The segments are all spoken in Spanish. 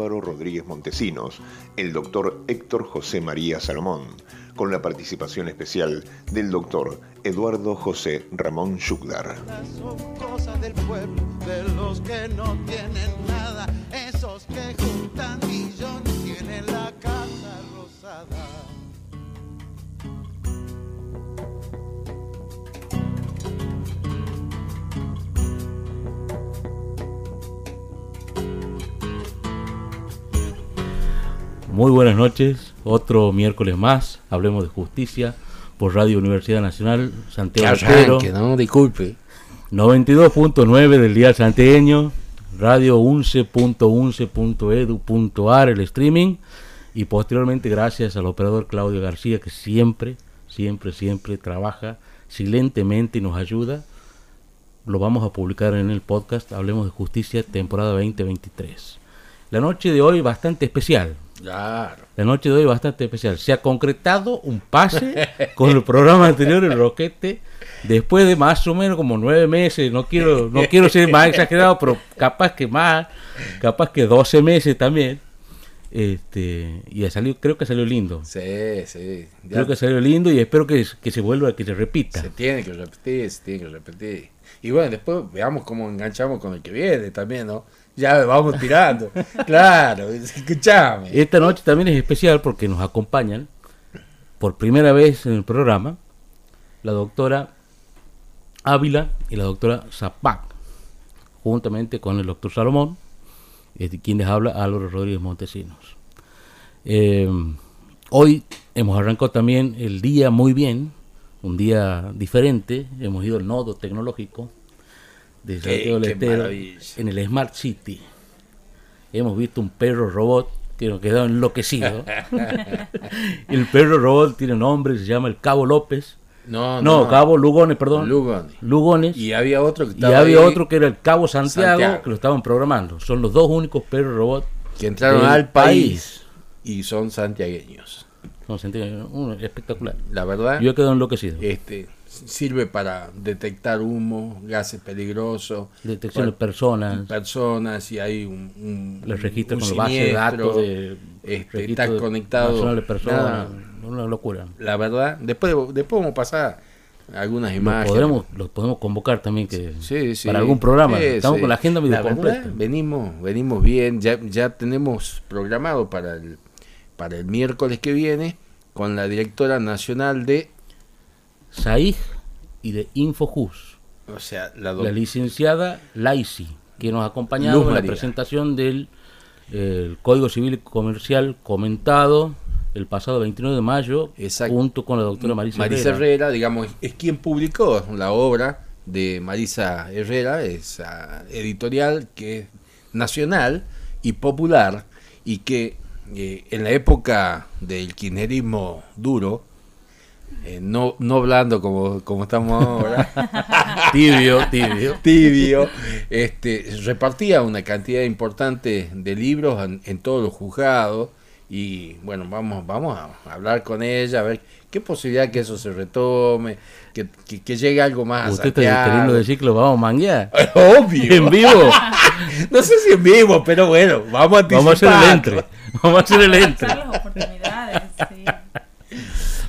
Álvaro Rodríguez Montesinos, el doctor Héctor José María Salomón, con la participación especial del doctor Eduardo José Ramón nada, Muy buenas noches, otro miércoles más, hablemos de justicia por Radio Universidad Nacional Santiago arranque, no, disculpe. 92.9 del día santeño, radio 11.11.edu.ar el streaming. Y posteriormente gracias al operador Claudio García que siempre, siempre, siempre trabaja silentemente y nos ayuda. Lo vamos a publicar en el podcast. Hablemos de Justicia temporada 2023. La noche de hoy bastante especial, Claro. la noche de hoy bastante especial. Se ha concretado un pase con el programa anterior, el Roquete, después de más o menos como nueve meses. No quiero, no quiero ser más exagerado, pero capaz que más, capaz que 12 meses también. Este, y ha salido, creo que salió lindo. Sí, sí. Ya Creo que salió lindo y espero que, que se vuelva, que se repita. se tiene que repetir, se tiene que repetir. Y bueno, después veamos cómo enganchamos con el que viene también, ¿no? Ya vamos tirando. claro, escuchame. Esta noche también es especial porque nos acompañan por primera vez en el programa la doctora Ávila y la doctora Zapac, juntamente con el doctor Salomón, de quien les habla Álvaro Rodríguez Montesinos. Eh, hoy hemos arrancado también el día muy bien, un día diferente, hemos ido al nodo tecnológico de Santiago del Estero en el Smart City. Hemos visto un perro robot que nos quedó enloquecido. el perro robot tiene nombre, se llama el Cabo López. No, No, Cabo Lugones, perdón. Lugones. Lugones. Y había otro que Y estaba había ahí, otro que era el Cabo Santiago, Santiago. que lo estaban programando. Son los dos únicos perros robots. que entraron al país y son santiagueños. Entiende, uno espectacular. La verdad, Yo he quedado enloquecido. este sirve para detectar humo, gases peligrosos, Detección de personas, personas, si hay un, un, les registra un con base de siniestro, datos de este, está conectado. de personas. Nada, Una locura. la verdad, después, después vamos a pasar algunas imágenes. podremos, lo podemos convocar también que Sí, sí. para algún programa. Sí, Estamos con la agenda medio La verdad, completa. venimos, venimos bien, ya, ya tenemos programado para el, para el miércoles que viene con la directora nacional de, SAIG y de Infojus. o sea, la, La licenciada Laisi, que nos ha acompañado Luz en la presentación del eh, el Código Civil y Comercial comentado el pasado 29 de mayo, Exacto. junto con la doctora Marisa, Marisa Herrera. Herrera, digamos, es quien publicó la obra de Marisa Herrera, esa editorial que es nacional y popular y que eh, en la época del kirchnerismo duro, eh, no, no blando como, como estamos ahora, Tibio, tibio. tibio, este, repartía una cantidad importante de libros en, en todos los juzgados y bueno, vamos, vamos a hablar con ella, a ver qué posibilidad que eso se retome, que, que, que llegue algo más. a Usted está queriendo decir que lo vamos a manguear. Obvio. En vivo. No sé si en vivo, pero bueno, vamos a Vamos a hacer el entre. Vamos a hacer el entre. Las oportunidades, sí.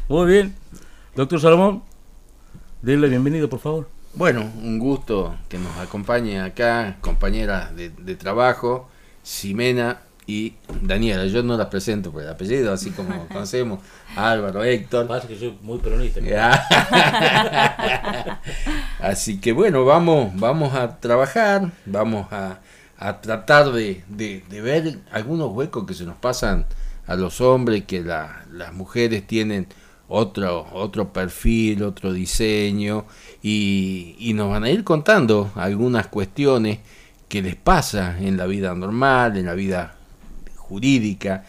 Muy bien. Doctor Salomón, denle bienvenido, por favor. Bueno, un gusto que nos acompañe acá, compañeras de, de trabajo, Ximena y Daniela. Yo no las presento por el apellido, así como conocemos, Álvaro, Héctor. Pasa que soy muy peronista. Así que bueno, vamos, vamos a trabajar, vamos a, a tratar de, de- de ver algunos huecos que se nos pasan a los hombres, que la- las mujeres tienen otro, otro perfil, otro diseño, y, y nos van a ir contando algunas cuestiones que les pasa en la vida normal, en la vida jurídica,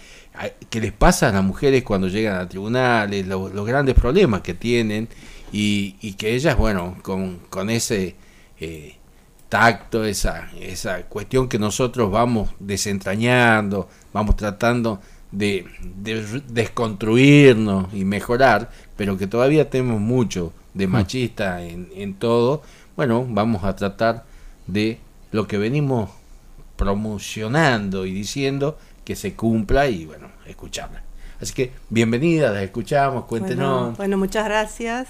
que les pasa a las mujeres cuando llegan a tribunales, lo- los grandes problemas que tienen y, y que ellas, bueno, con, con ese eh, tacto, esa, esa cuestión que nosotros vamos desentrañando, vamos tratando de, desconstruirnos y mejorar, pero que todavía tenemos mucho de machista en, en todo, bueno, vamos a tratar de lo que venimos promocionando y diciendo que se cumpla y bueno, escucharla. Así que bienvenida, la escuchamos, cuéntenos. Bueno, bueno, muchas gracias.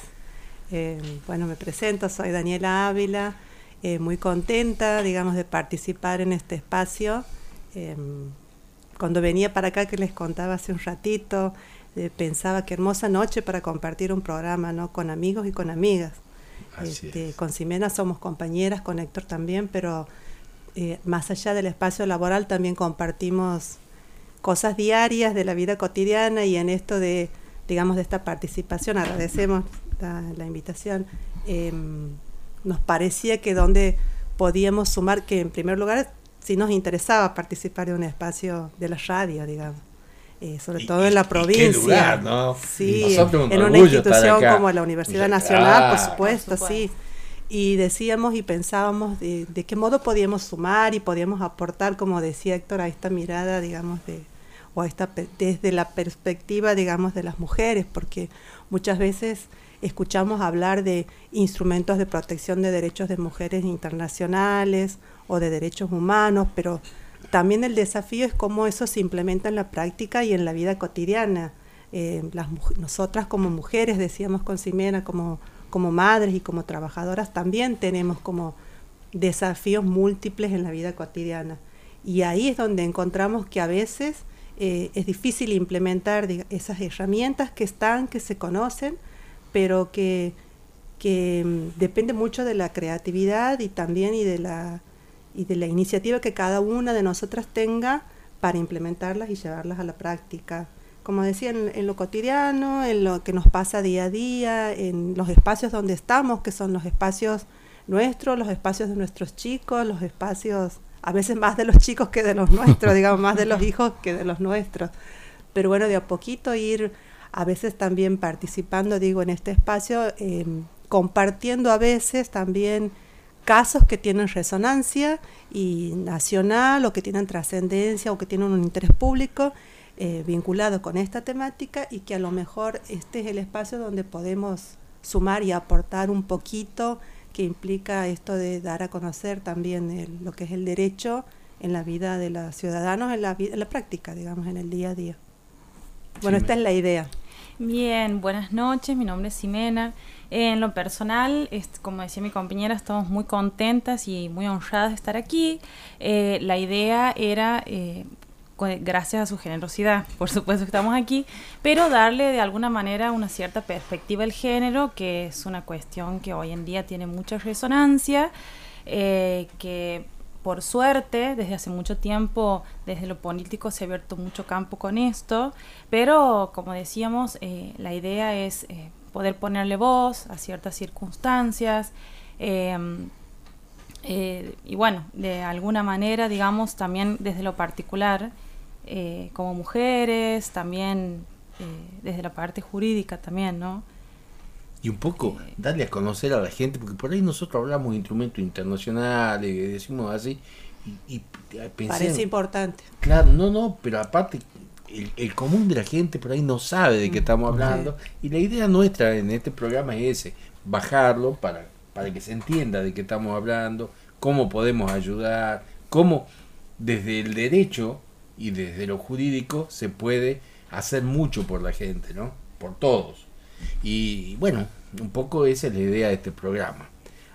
Eh, bueno, me presento, soy Daniela Ávila, eh, muy contenta, digamos, de participar en este espacio. Eh, cuando venía para acá, que les contaba hace un ratito, eh, pensaba que hermosa noche para compartir un programa, ¿no? Con amigos y con amigas. Este, es. con Ximena somos compañeras, con Héctor también, pero eh, más allá del espacio laboral también compartimos cosas diarias de la vida cotidiana y en esto de, digamos, de esta participación, agradecemos la, la invitación, em, nos parecía que donde podíamos sumar, que en primer lugar sí nos interesaba participar de un espacio de la radio, digamos. eh, sobre Y- todo en la qué provincia. lugar, ¿no? Sí, un en una institución como la Universidad Nacional, por supuesto, Por sí. Y decíamos y pensábamos de, de qué modo podíamos sumar y podíamos aportar, como decía Héctor, a esta mirada, digamos, de, o a esta, pe- desde la perspectiva, digamos, de las mujeres, porque muchas veces escuchamos hablar de instrumentos de protección de derechos de mujeres internacionales o de derechos humanos, pero también el desafío es cómo eso se implementa en la práctica y en la vida cotidiana. Eh, nosotras como mujeres, decíamos con Ximena, como, como madres y como trabajadoras, también tenemos como desafíos múltiples en la vida cotidiana. Y ahí es donde encontramos que a veces eh, es difícil implementar esas herramientas que están, que se conocen, pero que, que mm, depende mucho de la creatividad y también y de la, y de la iniciativa que cada una de nosotras tenga para implementarlas y llevarlas a la práctica. Como decía, en, en lo cotidiano, en lo que nos pasa día a día, en los espacios donde estamos, que son los espacios nuestros, los espacios de nuestros chicos, los espacios, a veces más de los chicos que de los nuestros, digamos, más de los hijos que de los nuestros. Pero bueno, de a poquito ir a veces también participando, digo, en este espacio, eh, compartiendo a veces también casos que tienen resonancia y nacional o que tienen trascendencia o que tienen un interés público eh, vinculado con esta temática y que a lo mejor este es el espacio donde podemos sumar y aportar un poquito que implica esto de dar a conocer también el- lo que es el derecho en la vida de los ciudadanos, en la, en la práctica, digamos, en el día a día. Bueno, Sí, esta es la idea. Bien, buenas noches, mi nombre es Ximena. En lo personal, como decía mi compañera, estamos muy contentas y muy honradas de estar aquí. Eh, la idea era, eh, gracias a su generosidad, por supuesto que estamos aquí, pero darle de alguna manera una cierta perspectiva al género, que es una cuestión que hoy en día tiene mucha resonancia, eh, que por suerte, desde hace mucho tiempo, desde lo político se ha abierto mucho campo con esto, pero como decíamos, la idea es poder ponerle voz a ciertas circunstancias. em, eh, y bueno, de alguna manera, digamos, también desde lo particular, eh, como mujeres, también eh, desde la parte jurídica también, ¿no? Y un poco darle a conocer a la gente, porque por ahí nosotros hablamos de instrumentos internacionales, y decimos así, y, y pensé, Parece importante. claro, no, no, pero aparte, el, el común de la gente por ahí no sabe de qué estamos hablando, y la idea nuestra en este programa es ese, bajarlo para, para que se entienda de qué estamos hablando, cómo podemos ayudar, cómo desde el derecho y desde lo jurídico se puede hacer mucho por la gente, ¿no? Por todos. Y bueno, un poco esa es la idea de este programa,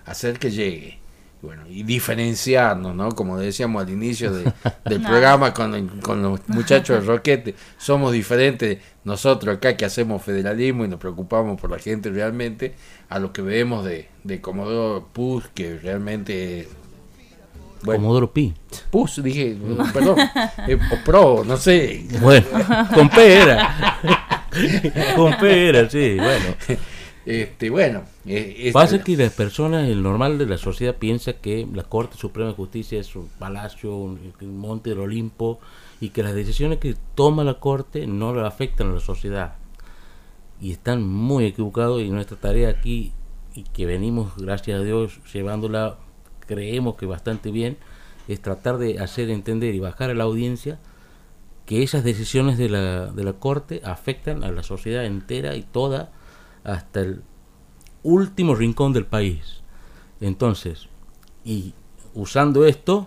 hacer que llegue. Y Bueno, y diferenciarnos, ¿no? Como decíamos al inicio de- del No. programa con, con los muchachos de Roquete, somos diferentes nosotros acá que hacemos federalismo y nos preocupamos por la gente realmente, a lo que vemos de, de Comodoro Puz, que realmente es- bueno, Comodoro Pi. Puz, dije, perdón, eh, o Pro, no sé, Bueno, con P era. con P era, sí, bueno. Este, bueno, eh, esta- Pasa que las personas, el normal de la sociedad piensa que la Corte Suprema de Justicia es un palacio, un, un monte del Olimpo, y que las decisiones que toma la Corte no le afectan a la sociedad. Y están muy equivocados y nuestra tarea aquí, y que venimos, gracias a Dios, llevándola, creemos que bastante bien, es tratar de hacer entender y bajar a la audiencia que esas decisiones de la, de la Corte afectan a la sociedad entera y toda hasta el último rincón del país. Entonces, y usando esto,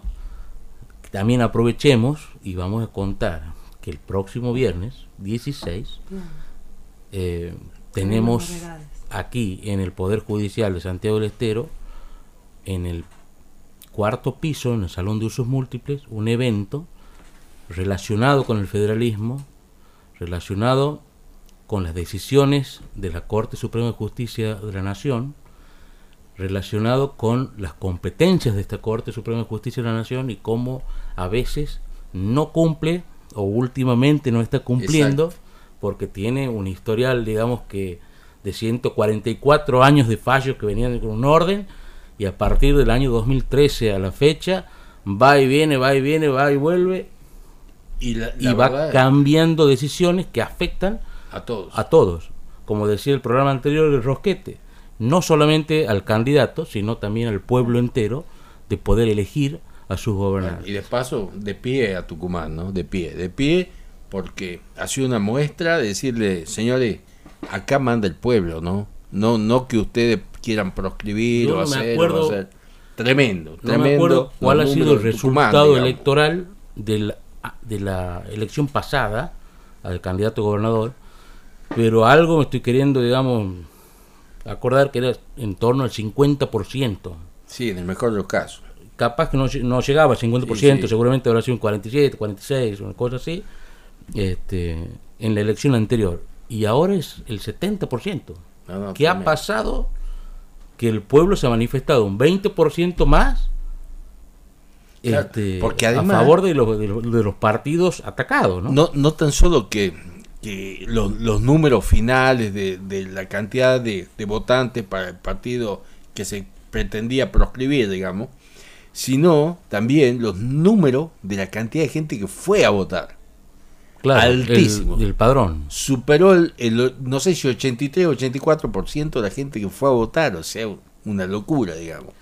también aprovechemos y vamos a contar que el próximo viernes 16 eh, tenemos aquí en el Poder Judicial de Santiago del Estero, en el cuarto piso, en el Salón de Usos Múltiples, un evento relacionado con el federalismo, relacionado con las decisiones de la Corte Suprema de Justicia de la Nación, relacionado con las competencias de esta Corte Suprema de Justicia de la Nación y cómo a veces no cumple o últimamente no está cumpliendo Exacto. porque tiene un historial, digamos que de 144 años de fallos que venían con un orden y a partir del año 2013 a la fecha va y viene, va y viene, va y vuelve Y, la, y va cambiando decisiones que afectan a todos. a todos. Como decía el programa anterior, el Rosquete, no solamente al candidato, sino también al pueblo entero de poder elegir a sus gobernantes. y de paso, de pie a Tucumán, ¿no? De pie, de pie, porque ha sido una muestra de decirle, señores, acá manda el pueblo, ¿no? No, no que ustedes quieran proscribir Yo o no me hacer, acuerdo- o hacer. Tremendo, No tremendo. me acuerdo cuál ha sido el de Tucumán, resultado electoral del- de la elección pasada al candidato gobernador, pero algo me estoy queriendo, digamos, acordar que era en torno al 50%. Sí, en el mejor de los casos. capaz que no, no llegaba al 50%, Sí, sí. seguramente habrá sido un 47, 46, una cosa así, este, en la elección anterior. Y ahora es el 70%. No, no, ¿Qué ha pasado? Que el pueblo se ha manifestado un 20% más Claro, este, porque además- a favor de los, de los, de los partidos atacados. ¿no? No, no tan solo que, que lo- los números finales de, de la cantidad de, de votantes para el partido que se pretendía proscribir, digamos, sino también los números de la cantidad de gente que fue a votar. Claro, altísimo. El, el padrón. Superó el, el- no sé si 83 o 84% de la gente que fue a votar, o sea, una locura, digamos.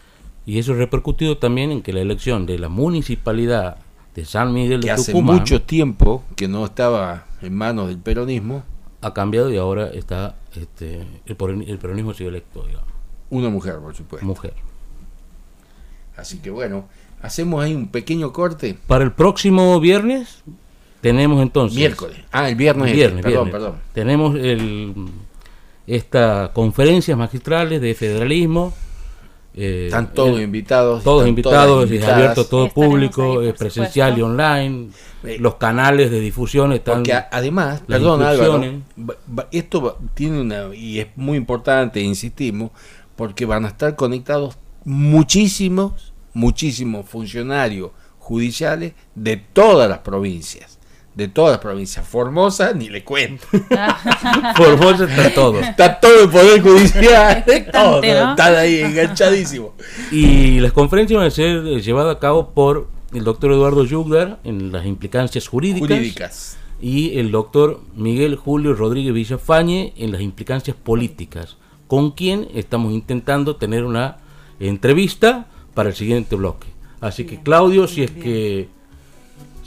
Y eso repercutido también en que la elección de la municipalidad de San Miguel Que de hace Tucumán mucho tiempo que no estaba en manos del peronismo, ha cambiado y ahora está este, el, peron- el peronismo sigue electo, digamos, una mujer, por supuesto. mujer. Así que bueno, hacemos ahí un pequeño corte. Para el próximo viernes tenemos entonces... Miércoles. Ah, el viernes. este, Viernes, perdón, viernes. perdón. Tenemos el, esta conferencias magistrales de federalismo. Eh, Están todos eh, invitados. todos invitados, es abierto a todo público, ahí, presencial y online. Eh, Los canales de difusión están... Porque además, perdón Álvaro, esto tiene una, y es muy importante, insistimos, porque van a estar conectados muchísimos, muchísimos funcionarios judiciales de todas las provincias. De todas las provincias. Formosa, ni le cuento. Por vos está todo. Está todo el Poder Judicial. todo, ¿no? Están ahí enganchadísimos. Y las conferencias van a ser eh, llevadas a cabo por el doctor Eduardo Yugdar en las implicancias jurídicas, Jurídicas. y el doctor Miguel Julio Rodríguez Villafañe en las implicancias políticas, con quien estamos intentando tener una entrevista para el siguiente bloque. Así que Claudio, si es que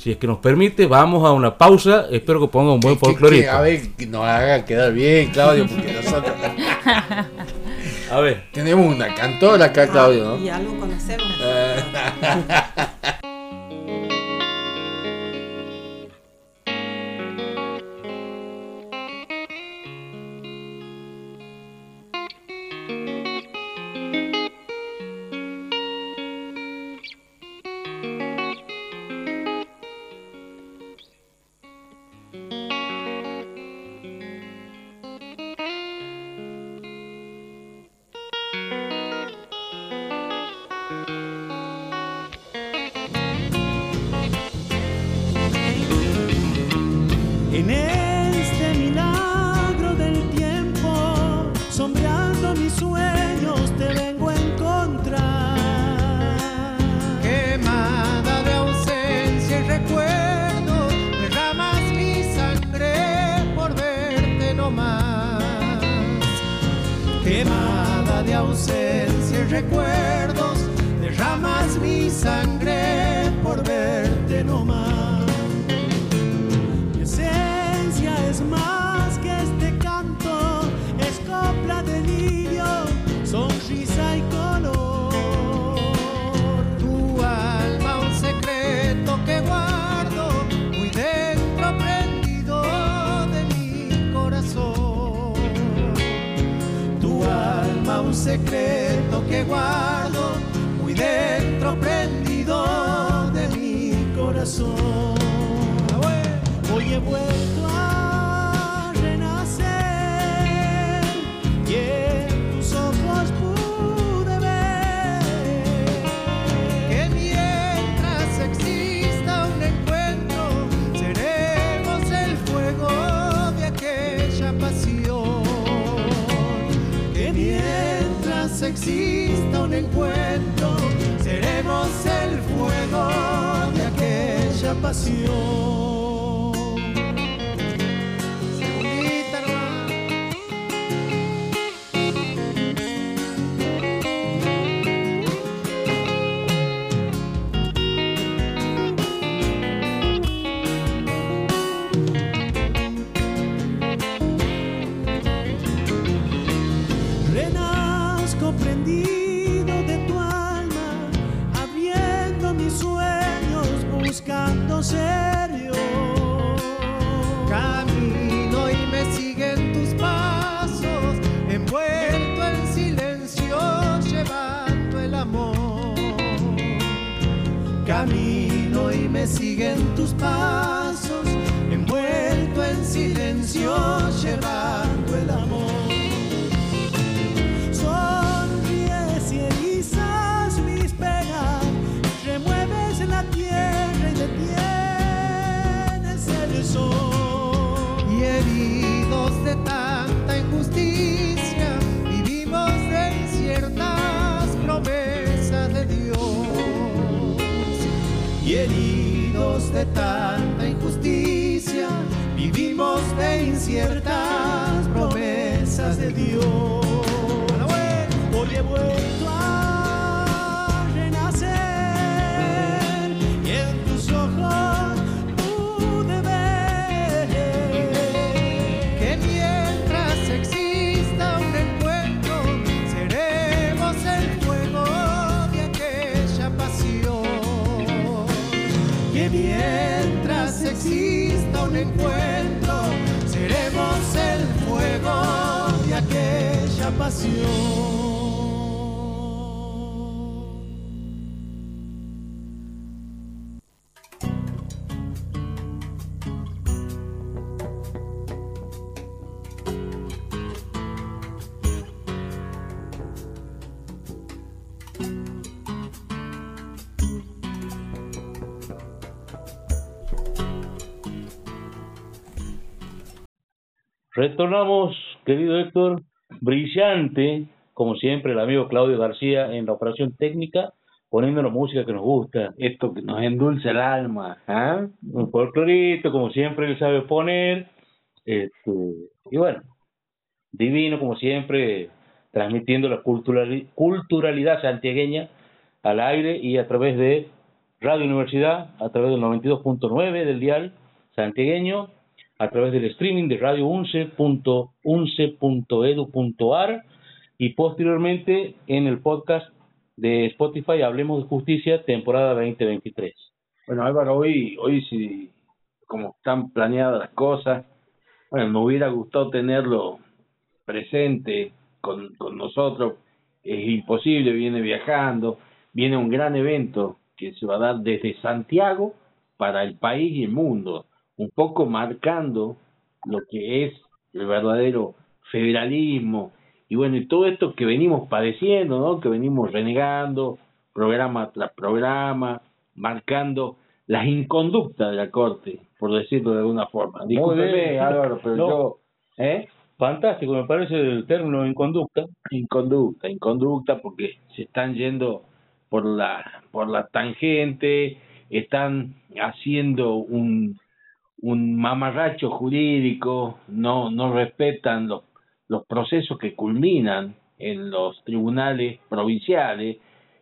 si es que nos permite, vamos a una pausa. Espero que ponga un buen folclorista. a ver, que nos haga quedar bien, Claudio, porque nosotros A ver. tenemos una cantora acá, Claudio, ¿no? Y algo conocemos. Hoy he vuelto a renacer y en tus ojos pude ver que mientras exista un encuentro seremos el fuego de aquella pasión. Que mientras exista un encuentro aquella tanta injusticia, vivimos de inciertas Retornamos, querido Héctor, brillante, como siempre, el amigo Claudio García en la operación técnica, poniéndonos música que nos gusta. Esto que nos endulce el alma. ¿ah? Un folclorito, como siempre él sabe poner. Este, y bueno, divino, como siempre, transmitiendo la culturali- culturalidad santiagueña al aire y a través de Radio Universidad, a través del 92.9 del dial santiagueño, a través del streaming de radio 11.11.edu.ar y posteriormente en el podcast de Spotify Hablemos de Justicia, temporada 2023. Bueno, Álvaro, hoy, hoy sí, como están planeadas las cosas, bueno, me hubiera gustado tenerlo presente con, con nosotros. Es imposible, viene viajando, viene un gran evento que se va a dar desde Santiago para el país y el mundo, un poco marcando lo que es el verdadero federalismo y bueno, y todo esto que venimos padeciendo, ¿no? Que venimos renegando, programa tras programa, marcando las inconductas de la Corte, por decirlo de alguna forma. Discúlpeme. Álvaro, pero No. yo, ¿eh? Fantástico, me parece el término en conducta. Inconducta, inconducta, porque se están yendo por la, por la tangente, están haciendo un, un mamarracho jurídico, no, no respetan los, los procesos que culminan en los tribunales provinciales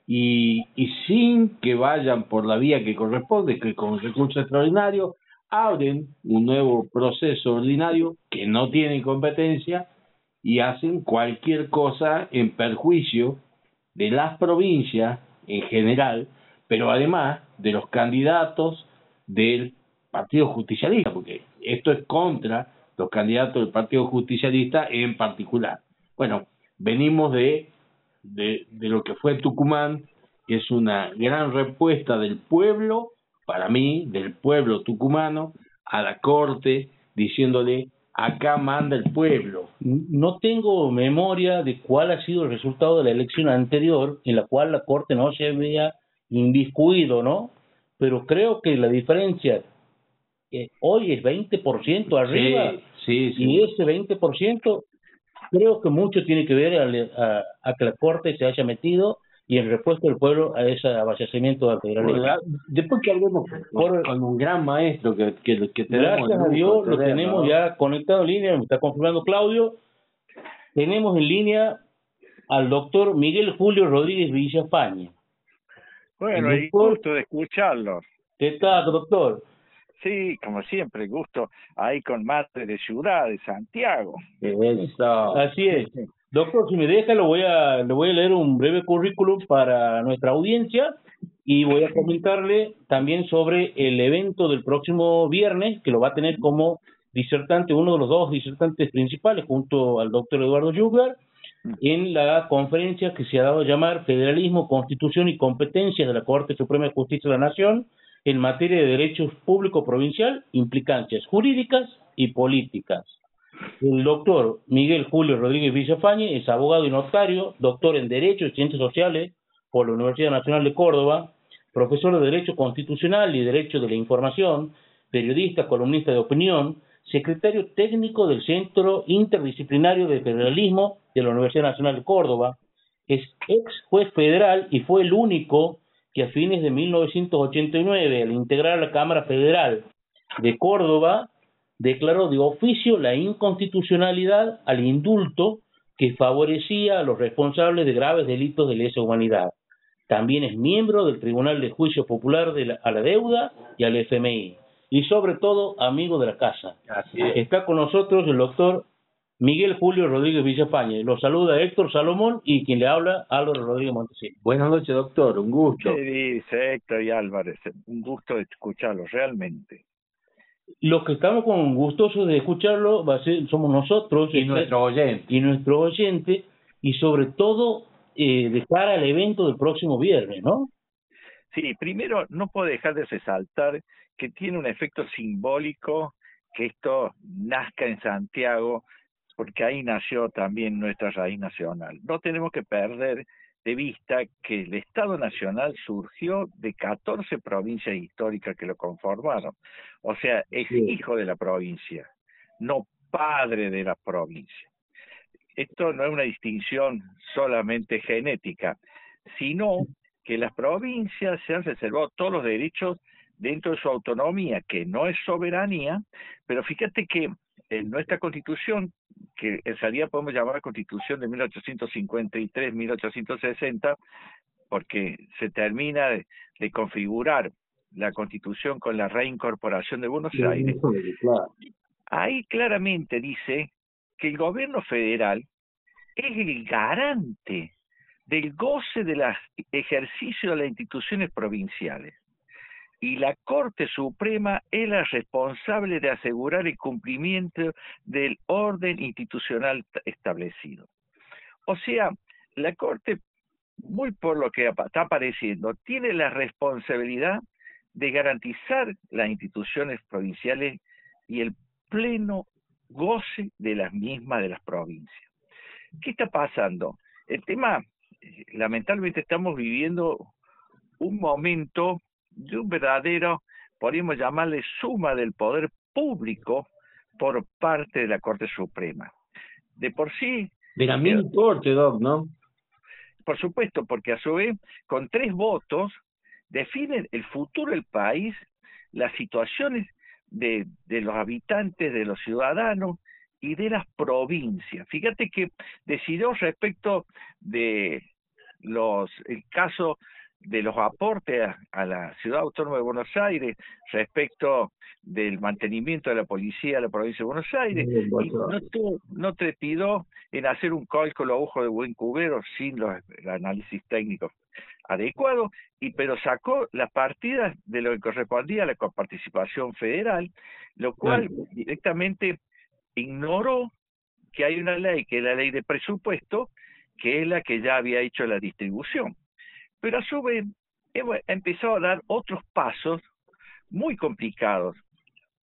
y, y sin que vayan por la vía que corresponde, que con recurso extraordinario abren un nuevo proceso ordinario que no tiene competencia y hacen cualquier cosa en perjuicio de las provincias en general, pero además de los candidatos del Partido Justicialista, porque esto es contra los candidatos del Partido Justicialista en particular. Bueno, venimos de de, lo que fue Tucumán, que es una gran respuesta del pueblo, para mí, del pueblo tucumano, a la corte, diciéndole, acá manda el pueblo. No tengo memoria de cuál ha sido el resultado de la elección anterior, en la cual la corte no se había inviscuido, ¿no? Pero creo que la diferencia eh, hoy es 20% arriba. Sí, sí, Y ese 20% creo que mucho tiene que ver a, a, que la Corte se haya metido y en respuesta del pueblo a ese abastecimiento del federalismo. Después que hablemos con, con, un gran maestro que, que, que tenemos. Gracias a Dios lo tenemos ya conectado en línea, me está confirmando Claudio. Tenemos en línea al doctor Miguel Julio Rodríguez Villafaña. Bueno, y gusto de escucharlo. ¿Qué tal, doctor? Sí, como siempre, gusto ahí con Mate de Ciudad, de Santiago. Así es. Doctor, si me deja, lo voy a, le voy a leer un breve currículum para nuestra audiencia y voy a comentarle también sobre el evento del próximo viernes, que lo va a tener como disertante, uno de los dos disertantes principales, junto al doctor Eduardo Juglar, en la conferencia que se ha dado a llamar Federalismo, Constitución y Competencias de la Corte Suprema de Justicia de la Nación, en materia de derechos público provincial, implicancias jurídicas y políticas. El doctor Miguel Julio Rodríguez Villafañe es abogado y notario, doctor en Derecho y Ciencias Sociales por la Universidad Nacional de Córdoba, profesor de Derecho Constitucional y Derecho de la Información, periodista, columnista de opinión, secretario técnico del Centro Interdisciplinario de Federalismo de la Universidad Nacional de Córdoba, es ex juez federal y fue el único que a fines de 1989, al integrar la Cámara Federal de Córdoba, declaró de oficio la inconstitucionalidad al indulto que favorecía a los responsables de graves delitos de lesa humanidad. También es miembro del Tribunal de Juicio Popular de a la Deuda y al FMI. Y sobre todo, amigo de la casa. Está con nosotros el doctor Miguel Julio Rodríguez Villafañe. Lo saluda Héctor Salomón y quien le habla, Álvaro Rodríguez Montesino. Buenas noches, doctor. Un gusto. Sí, dice Héctor y Álvarez. Un gusto de escucharlo, realmente. Los que estamos con gustosos de escucharlo va a ser, somos nosotros. Y nuestro oyente. Y nuestro oyente. Y sobre todo, eh, de cara al evento del próximo viernes, ¿no? Sí, primero, no puedo dejar de resaltar que tiene un efecto simbólico que esto nazca en Santiago porque ahí nació también nuestra raíz nacional. No tenemos que perder de vista que el Estado Nacional surgió de 14 provincias históricas que lo conformaron. O sea, es hijo de la provincia, no padre de la provincia. Esto no es una distinción solamente genética, sino que las provincias se han reservado todos los derechos dentro de su autonomía, que no es soberanía, pero fíjate que en nuestra constitución, que en realidad podemos llamar constitución de 1853-1860, porque se termina de, configurar la constitución con la reincorporación de Buenos Aires, ahí claramente dice que el gobierno federal es el garante del goce del ejercicio de las instituciones provinciales y la Corte Suprema es la responsable de asegurar el cumplimiento del orden institucional establecido. O sea, la Corte, muy por lo que está apareciendo, tiene la responsabilidad de garantizar las instituciones provinciales y el pleno goce de las mismas de las provincias. ¿Qué está pasando? El tema, eh, lamentablemente estamos viviendo un momento de un verdadero, podríamos llamarle suma del poder público por parte de la Corte Suprema. De por sí... De la misma eh, Corte, ¿no? Por supuesto, porque a su vez, con tres votos, definen el futuro del país, las situaciones de, de los habitantes, de los ciudadanos y de las provincias. Fíjate que decidió respecto de los el caso de los aportes a, la ciudad autónoma de Buenos Aires respecto del mantenimiento de la policía de la provincia de Buenos Aires y no, no trepidó en hacer un cálculo a ojo de buen cubero sin los, el análisis técnico adecuado y pero sacó las partidas de lo que correspondía a la coparticipación federal lo cual directamente ignoró que hay una ley que es la ley de presupuesto que es la que ya había hecho la distribución. Pero a su vez empezó a dar otros pasos muy complicados.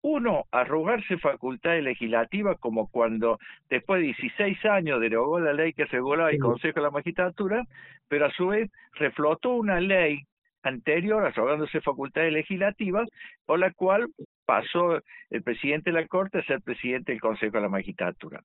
Uno, arrogarse facultades legislativas como cuando después de 16 años derogó la ley que regulaba el Consejo de la Magistratura, pero a su vez reflotó una ley anterior, arrogándose facultades legislativas, por la cual pasó el presidente de la Corte a ser presidente del Consejo de la Magistratura.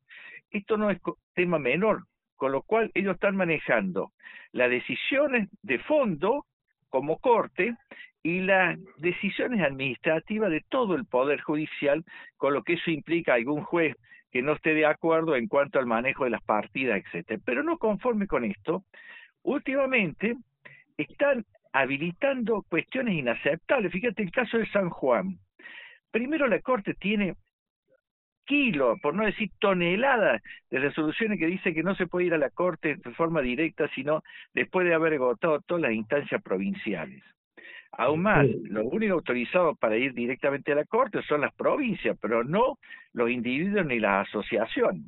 Esto no es tema menor, con lo cual ellos están manejando las decisiones de fondo como Corte y las decisiones administrativas de todo el Poder Judicial, con lo que eso implica algún juez que no esté de acuerdo en cuanto al manejo de las partidas, etcétera. Pero no conforme con esto, últimamente están habilitando cuestiones inaceptables. Fíjate el caso de San Juan. Primero la Corte tiene kilos, por no decir toneladas de resoluciones que dice que no se puede ir a la Corte de forma directa, sino después de haber agotado todas las instancias provinciales. Aún más, los únicos autorizados para ir directamente a la Corte son las provincias, pero no los individuos ni las asociaciones.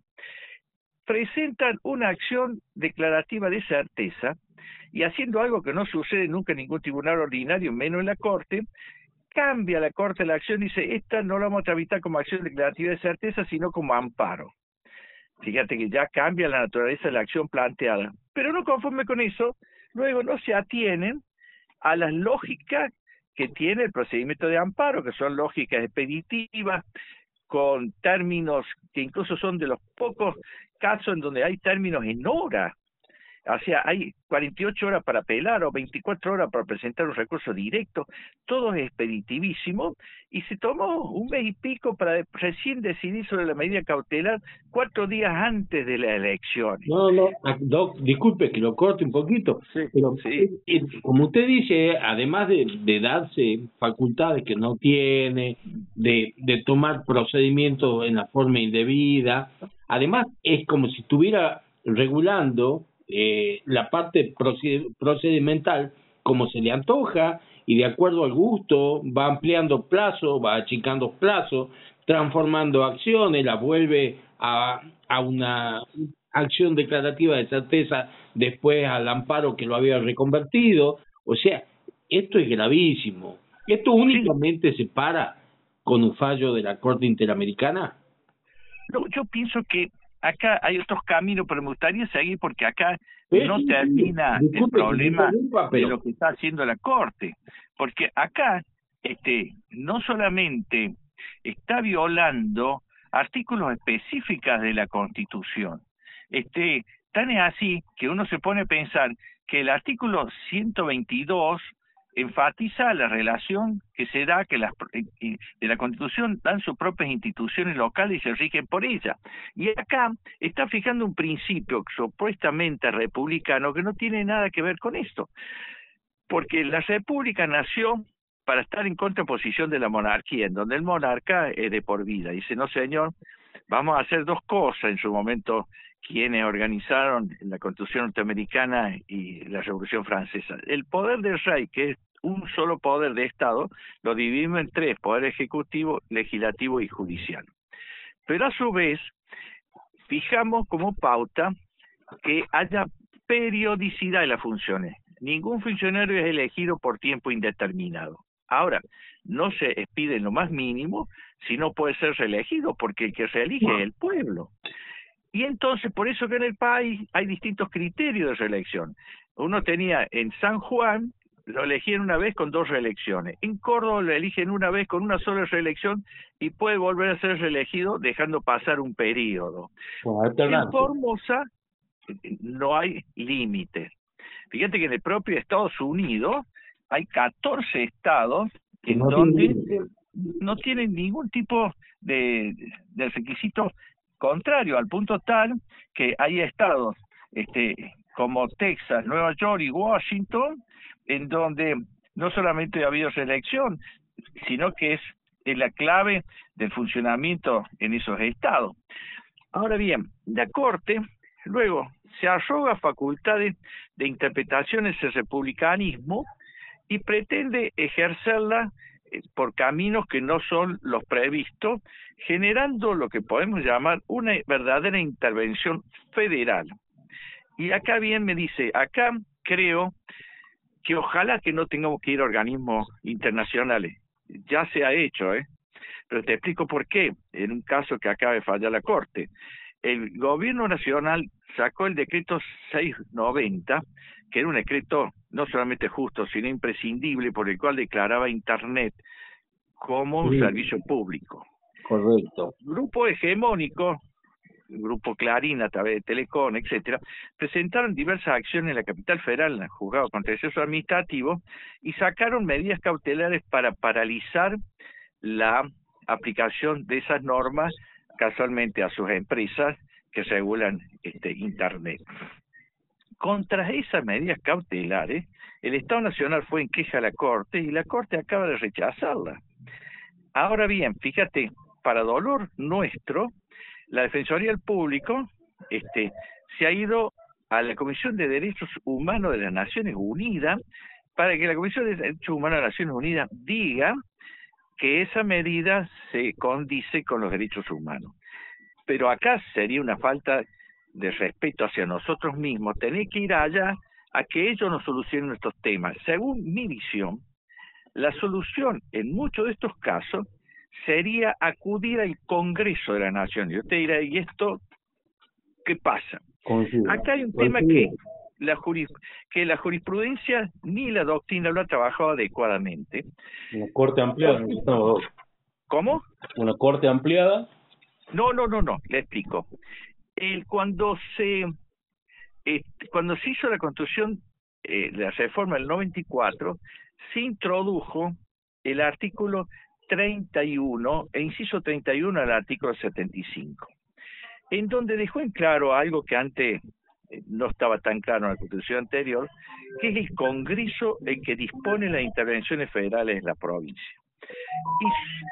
Presentan una acción declarativa de certeza y haciendo algo que no sucede nunca en ningún tribunal ordinario, menos en la Corte, cambia la Corte la acción dice, esta no la vamos a tramitar como acción declarativa de certeza, sino como amparo. Fíjate que ya cambia la naturaleza de la acción planteada. Pero no conforme con eso, luego no se atienen a las lógicas que tiene el procedimiento de amparo, que son lógicas expeditivas, con términos que incluso son de los pocos casos en donde hay términos en hora. O sea, hay 48 horas para apelar o 24 horas para presentar un recurso directo, todo es expeditivísimo y se tomó un mes y pico para recién decidir sobre la medida cautelar cuatro días antes de la elección. No, no, ah, Doc, disculpe que lo corte un poquito, pero eh, eh, como usted dice, además de, de darse facultades que no tiene, de, de tomar procedimientos en la forma indebida, además es como si estuviera regulando eh, la parte procedimental como se le antoja y de acuerdo al gusto va ampliando plazo, va achicando plazo, transformando acciones, la vuelve a, a una acción declarativa de certeza después al amparo que lo había reconvertido. O sea, esto es gravísimo. ¿Esto únicamente se para con un fallo de la Corte Interamericana? No, yo pienso que acá hay otros caminos, pero me gustaría seguir porque acá no termina el problema de lo que está haciendo la Corte, porque acá este no solamente está violando artículos específicos de la Constitución, este tan es así que uno se pone a pensar que el artículo 122 enfatiza la relación que se da, que las de la Constitución dan sus propias instituciones locales y se rigen por ella. Y acá está fijando un principio supuestamente republicano que no tiene nada que ver con esto, porque la República nació para estar en contraposición de la monarquía, en donde el monarca es de por vida. Dice, no señor, vamos a hacer dos cosas en su momento quienes organizaron la Constitución norteamericana y la Revolución Francesa. El poder del rey, que es un solo poder de Estado, lo dividimos en tres, poder ejecutivo, legislativo y judicial. Pero a su vez, fijamos como pauta que haya periodicidad en las funciones. Ningún funcionario es elegido por tiempo indeterminado. Ahora, no se expide en lo más mínimo si no puede ser reelegido, porque el que se elige es el pueblo. Y entonces, por eso que en el país hay distintos criterios de reelección. Uno tenía en San Juan, lo elegían una vez con dos reelecciones. En Córdoba lo eligen una vez con una sola reelección y puede volver a ser reelegido dejando pasar un periodo. En Formosa no hay límite. Fíjate que en el propio Estados Unidos hay 14 estados en donde no tienen ningún tipo de, de requisito contrario, al punto tal que hay estados este, como Texas, Nueva York y Washington, en donde no solamente ha habido reelección, sino que es, la clave del funcionamiento en esos estados. Ahora bien, la Corte luego se arroga facultades de interpretaciones del republicanismo y pretende ejercerla por caminos que no son los previstos, generando lo que podemos llamar una verdadera intervención federal. Y acá bien me dice, acá creo que ojalá que no tengamos que ir a organismos internacionales. Ya se ha hecho, ¿eh? Pero te explico por qué, en un caso que acaba de fallar la Corte. El gobierno nacional sacó el decreto 690, que era un decreto no solamente justo, sino imprescindible, por el cual declaraba Internet como un servicio público. Correcto. Grupo hegemónico, Grupo Clarín a través de Telecom, etcétera, presentaron diversas acciones en la capital federal, en el juzgado contencioso administrativo, y sacaron medidas cautelares para paralizar la aplicación de esas normas casualmente a sus empresas que regulan este Internet. Contra esas medidas cautelares, el Estado Nacional fue en queja a la Corte y la Corte acaba de rechazarla. Ahora bien, fíjate, para dolor nuestro, la Defensoría del Público este, se ha ido a la Comisión de Derechos Humanos de las Naciones Unidas para que la Comisión de Derechos Humanos de las Naciones Unidas diga que esa medida se condice con los derechos humanos. Pero acá sería una falta de respeto hacia nosotros mismos tener que ir allá a que ellos nos solucionen estos temas. Según mi visión, la solución en muchos de estos casos sería acudir al Congreso de la Nación. Yo te diré, ¿y esto qué pasa? Acá hay un tema que la, que la jurisprudencia ni la doctrina lo ha trabajado adecuadamente. Una corte ampliada. ¿Cómo? Una corte ampliada. No, no, no, no, le explico. El, cuando se este, cuando se hizo la construcción, eh, la reforma del 94, se introdujo el artículo 31 e inciso 31 al artículo 75, en donde dejó en claro algo que antes eh, no estaba tan claro en la Constitución anterior, que es el Congreso el que dispone las intervenciones federales en la provincia.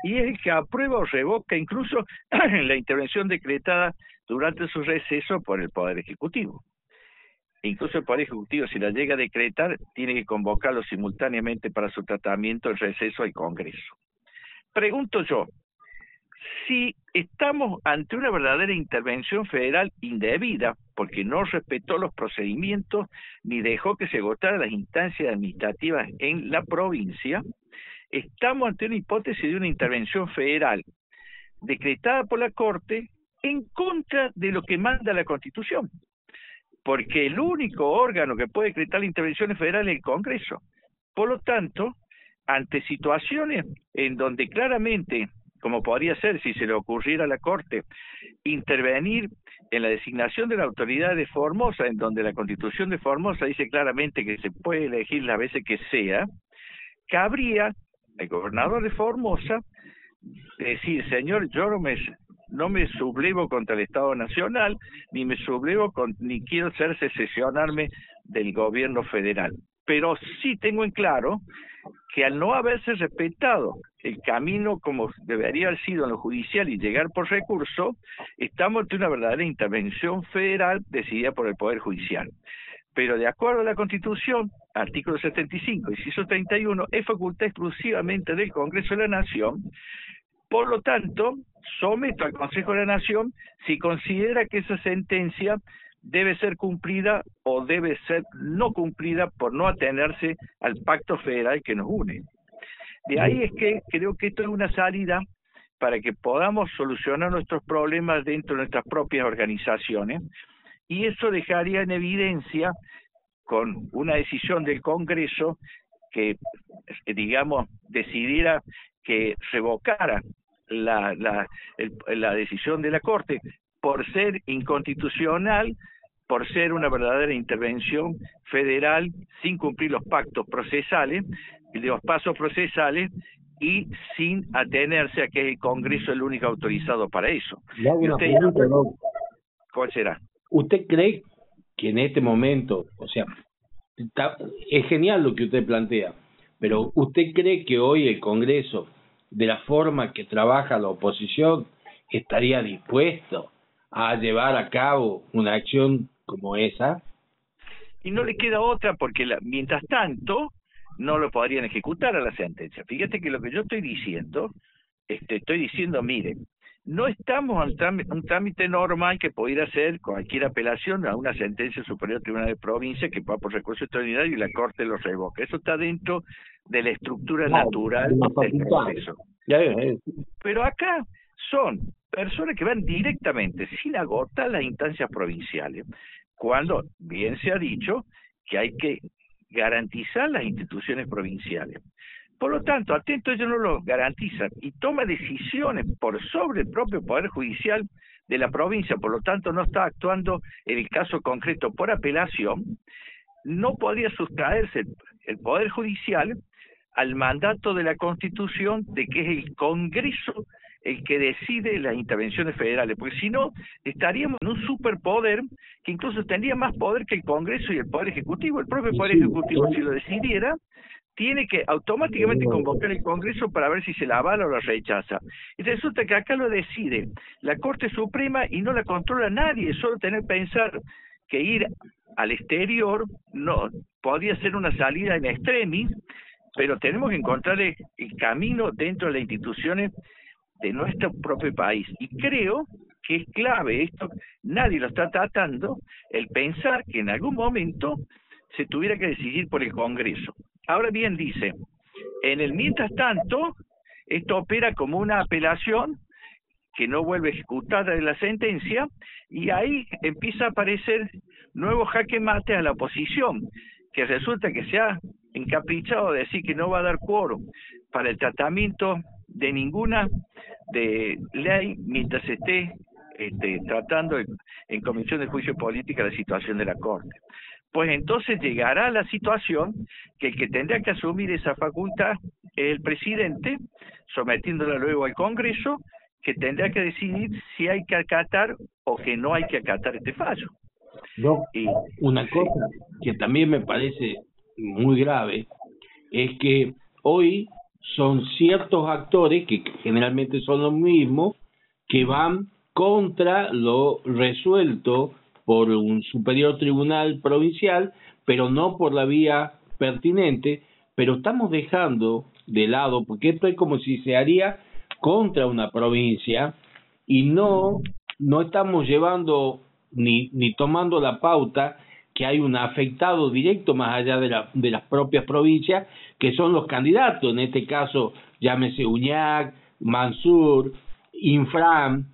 Y, es el que aprueba o revoca incluso la intervención decretada durante su receso por el Poder Ejecutivo. Incluso el Poder Ejecutivo, si la llega a decretar, tiene que convocarlo simultáneamente para su tratamiento en receso al Congreso. Pregunto yo, si estamos ante una verdadera intervención federal indebida, porque no respetó los procedimientos ni dejó que se agotaran las instancias administrativas en la provincia, estamos ante una hipótesis de una intervención federal decretada por la Corte en contra de lo que manda la Constitución, porque el único órgano que puede decretar la intervención federal es el Congreso. Por lo tanto, ante situaciones en donde claramente, como podría ser si se le ocurriera a la Corte, intervenir en la designación de la autoridad de Formosa, en donde la Constitución de Formosa dice claramente que se puede elegir las veces que sea, cabría al gobernador de Formosa decir, señor, yo no me, no me sublevo contra el Estado Nacional, ni me sublevo con, ni quiero hacer secesionarme del gobierno federal. Pero sí tengo en claro que al no haberse respetado el camino como debería haber sido en lo judicial y llegar por recurso, estamos ante una verdadera intervención federal decidida por el Poder Judicial. Pero de acuerdo a la Constitución, artículo 75, inciso 31, es facultad exclusivamente del Congreso de la Nación. Por lo tanto, someto al Consejo de la Nación si considera que esa sentencia debe ser cumplida o debe ser no cumplida por no atenerse al pacto federal que nos une. De ahí es que creo que esto es una salida para que podamos solucionar nuestros problemas dentro de nuestras propias organizaciones y eso dejaría en evidencia con una decisión del Congreso que, digamos, decidiera que revocara la, la, la decisión de la Corte por ser inconstitucional, por ser una verdadera intervención federal sin cumplir los pactos procesales, los pasos procesales y sin atenerse a que el Congreso es el único autorizado para eso. Usted, ¿Cuál será? ¿Usted cree que en este momento, o sea, es genial lo que usted plantea, pero ¿usted cree que hoy el Congreso, de la forma que trabaja la oposición, estaría dispuesto a llevar a cabo una acción como esa? Y no le queda otra porque mientras tanto no lo podrían ejecutar a la sentencia. Fíjate que lo que yo estoy diciendo, este, estoy diciendo, mire, no estamos ante un trámite normal que pudiera ser cualquier apelación a una sentencia superior al Tribunal de Provincia que va por recurso extraordinario y la Corte lo revoca. Eso está dentro de la estructura natural del proceso. Pero acá son personas que van directamente, sin agotar las instancias provinciales, cuando bien se ha dicho que hay que garantizar las instituciones provinciales. Por lo tanto, atento ellos no lo garantizan y toma decisiones por sobre el propio Poder Judicial de la provincia, por lo tanto no está actuando en el caso concreto por apelación, no podría sustraerse el Poder Judicial al mandato de la Constitución de que es el Congreso el que decide las intervenciones federales, porque si no, estaríamos en un superpoder que incluso tendría más poder que el Congreso y el Poder Ejecutivo. El propio Poder Ejecutivo, si lo decidiera, tiene que automáticamente convocar el Congreso para ver si se la avala o la rechaza. Y resulta que acá lo decide la Corte Suprema y no la controla nadie, solo tener que pensar que ir al exterior no podría ser una salida en extremis, pero tenemos que encontrar el, camino dentro de las instituciones de nuestro propio país. Y creo que es clave esto, nadie lo está tratando, el pensar que en algún momento se tuviera que decidir por el Congreso. Ahora bien, dice, en el mientras tanto, esto opera como una apelación que no vuelve ejecutada de la sentencia y ahí empieza a aparecer nuevo jaque mate a la oposición, que resulta que se ha encaprichado de decir que no va a dar quórum para el tratamiento de ninguna de ley mientras esté este, tratando en, comisión de juicio política la situación de la Corte. Pues entonces llegará la situación que el que tendrá que asumir esa facultad es el presidente, sometiéndola luego al Congreso, que tendrá que decidir si hay que acatar o que no hay que acatar este fallo. No, y, una cosa que también me parece muy grave es que hoy son ciertos actores, que generalmente son los mismos, que van contra lo resuelto por un superior tribunal provincial, pero no por la vía pertinente, pero estamos dejando de lado, porque esto es como si se haría contra una provincia y no, no estamos llevando ni, ni tomando la pauta que hay un afectado directo más allá de, la, de las propias provincias, que son los candidatos, en este caso llámese Uñac, Mansur, Infram,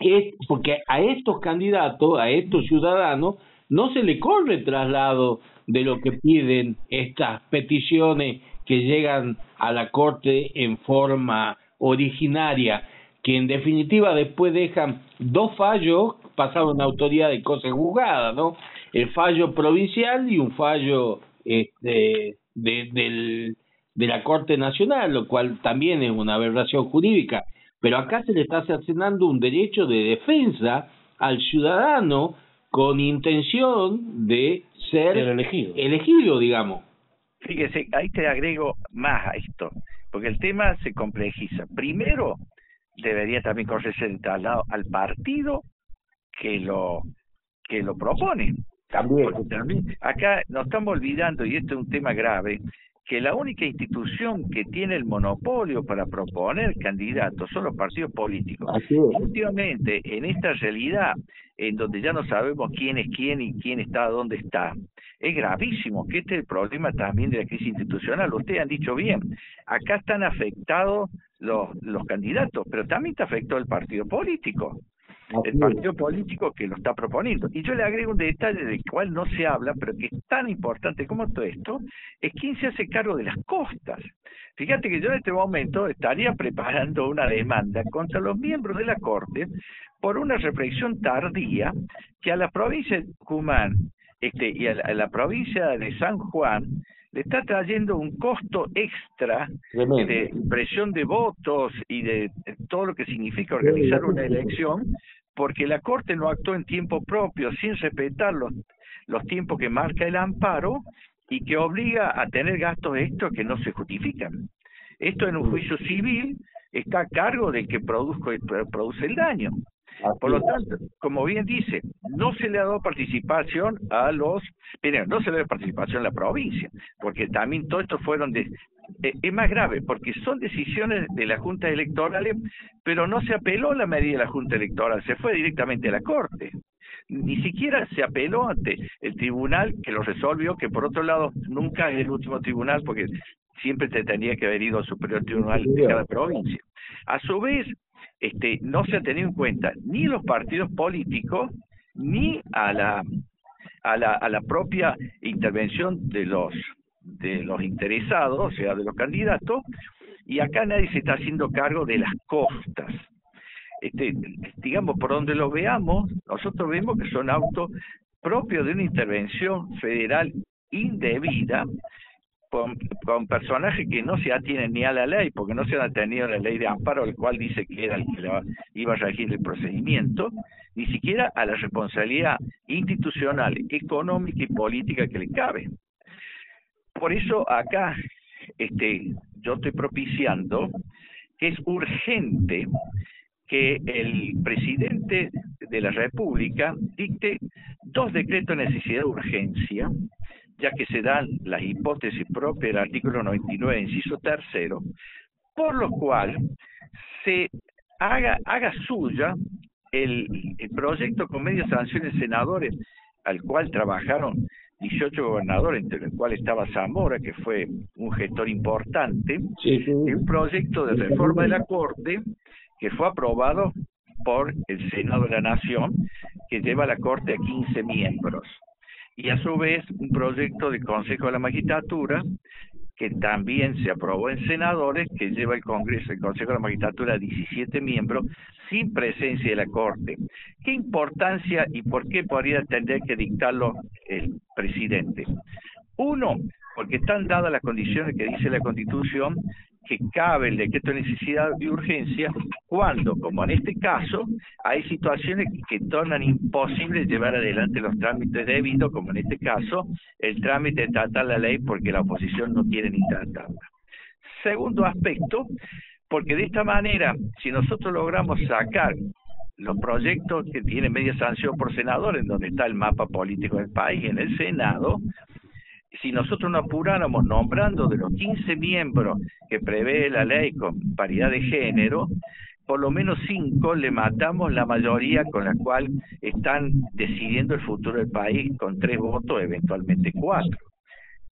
es porque a estos candidatos, a estos ciudadanos, no se le corre traslado de lo que piden estas peticiones que llegan a la Corte en forma originaria, que en definitiva después dejan dos fallos pasados en autoridad de cosas juzgadas, ¿no? el fallo provincial y un fallo este, de, de la Corte Nacional, lo cual también es una aberración jurídica. Pero acá se le está cercenando un derecho de defensa al ciudadano con intención de ser elegido. elegido, digamos. Fíjese, ahí te agrego más a esto, porque el tema se complejiza. Primero, debería también correrse el traslado al partido que lo que lo propone. También. Acá nos estamos olvidando, y esto es un tema grave, que la única institución que tiene el monopolio para proponer candidatos son los partidos políticos. Últimamente, en esta realidad, en donde ya no sabemos quién es quién y quién está dónde está, es gravísimo, que este es el problema también de la crisis institucional. Ustedes han dicho bien, acá están afectados los, los candidatos, pero también está afectado el partido político el partido político que lo está proponiendo. Y yo le agrego un detalle del cual no se habla, pero que es tan importante como todo esto, es quién se hace cargo de las costas. Fíjate que yo en este momento estaría preparando una demanda contra los miembros de la Corte por una reflexión tardía que a la provincia de Cumán este, y a la provincia de San Juan le está trayendo un costo extra de impresión de votos y de todo lo que significa organizar una elección porque la Corte no actuó en tiempo propio, sin respetar los, los tiempos que marca el amparo y que obliga a tener gastos extras que no se justifican. Esto en un juicio civil está a cargo del que produzco, produce el daño. Por lo tanto, como bien dice, no se le ha dado participación a los, miren, no se le da participación a la provincia, porque también todo esto fueron de, eh, es más grave, porque son decisiones de la Junta Electoral, pero no se apeló la medida de la Junta Electoral, se fue directamente a la Corte. Ni siquiera se apeló ante el tribunal que lo resolvió, que por otro lado nunca es el último tribunal porque siempre te tendría que haber ido al superior tribunal de cada provincia. A su vez, este, no se ha tenido en cuenta ni los partidos políticos ni a la a la, a la propia intervención de los de los interesados, o sea, de los candidatos, y acá nadie se está haciendo cargo de las costas. Este, digamos, por donde lo veamos, nosotros vemos que son autos propios de una intervención federal indebida con, personajes que no se atienen ni a la ley, porque no se han atenido a la ley de amparo, el cual dice que era el que iba a regir el procedimiento, ni siquiera a la responsabilidad institucional, económica y política que le cabe. Por eso acá este, yo estoy propiciando que es urgente que el presidente de la República dicte dos decretos de necesidad de urgencia, ya que se dan las hipótesis propias del artículo 99, inciso tercero, por lo cual se haga, haga suya el, el proyecto con medias sanciones senadores al cual trabajaron 18 gobernadores, entre los cuales estaba Zamora, que fue un gestor importante, sí, un proyecto de reforma de la Corte que fue aprobado por el Senado de la Nación, que lleva a la Corte a 15 miembros. Y a su vez un proyecto de Consejo de la Magistratura, que también se aprobó en senadores, que lleva el Congreso, el Consejo de la Magistratura a 17 miembros, sin presencia de la Corte. ¿Qué importancia y por qué podría tener que dictarlo el presidente? Uno, porque están dadas las condiciones que dice la Constitución que cabe el decreto de necesidad y urgencia cuando, como en este caso, hay situaciones que tornan imposible llevar adelante los trámites debidos, como en este caso, el trámite de tratar la ley porque la oposición no quiere ni tratarla. Segundo aspecto, porque de esta manera, si nosotros logramos sacar los proyectos que tienen media sanción por senador, en donde está el mapa político del país, en el Senado, si nosotros nos apuráramos nombrando de los 15 miembros que prevé la ley con paridad de género, por lo menos cinco le matamos la mayoría con la cual están decidiendo el futuro del país con tres votos, eventualmente cuatro.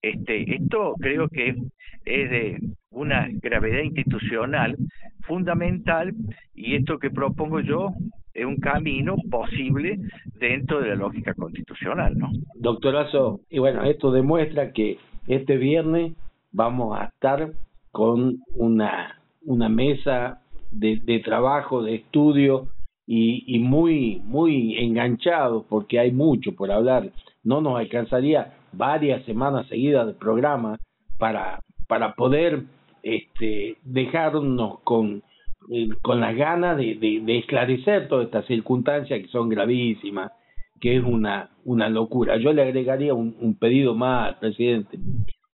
Este, esto creo que es de una gravedad institucional fundamental y esto que propongo yo es un camino posible dentro de la lógica constitucional, ¿no? Doctorazo, y bueno, esto demuestra que este viernes vamos a estar con una, una mesa de, de trabajo, de estudio y, y muy, muy enganchados porque hay mucho por hablar. No nos alcanzaría varias semanas seguidas de programa para, para poder este, dejarnos con eh, con las ganas de, esclarecer todas estas circunstancias que son gravísimas, que es una, una locura. Yo le agregaría un, pedido más presidente,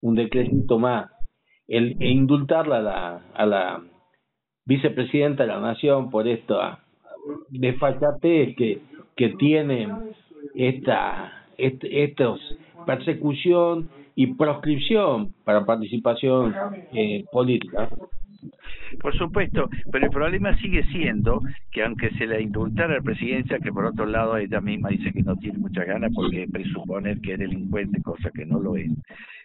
un decreto más, el, e indultarla a la, vicepresidenta de la Nación por esta desfachatez que, que tiene esta, estos persecución y proscripción para participación eh, política. Por supuesto, pero el problema sigue siendo que aunque se le indultara a la presidencia, que por otro lado ella misma dice que no tiene muchas ganas porque presuponer que es delincuente, cosa que no lo es.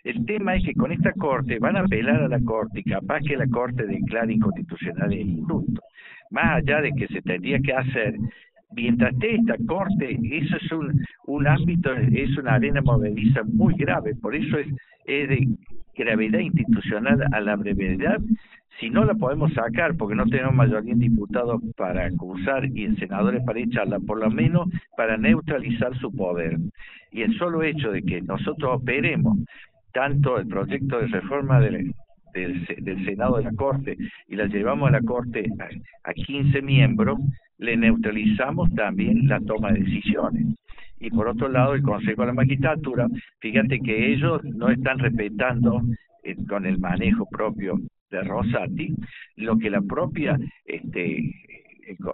El tema es que con esta corte van a apelar a la corte y capaz que la corte declare inconstitucional el indulto. Más allá de que se tendría que hacer mientras esté esta corte, eso es un, un ámbito, es una arena movediza muy grave, por eso es, es de gravedad institucional a la brevedad si no la podemos sacar porque no tenemos mayoría en diputados para acusar y en senadores para echarla, por lo menos para neutralizar su poder. Y el solo hecho de que nosotros operemos tanto el proyecto de reforma del, Senado de la Corte y la llevamos a la Corte a, a 15 miembros, le neutralizamos también la toma de decisiones y por otro lado el Consejo de la Magistratura, fíjate que ellos no están respetando eh, con el manejo propio de Rosati, lo que la propia este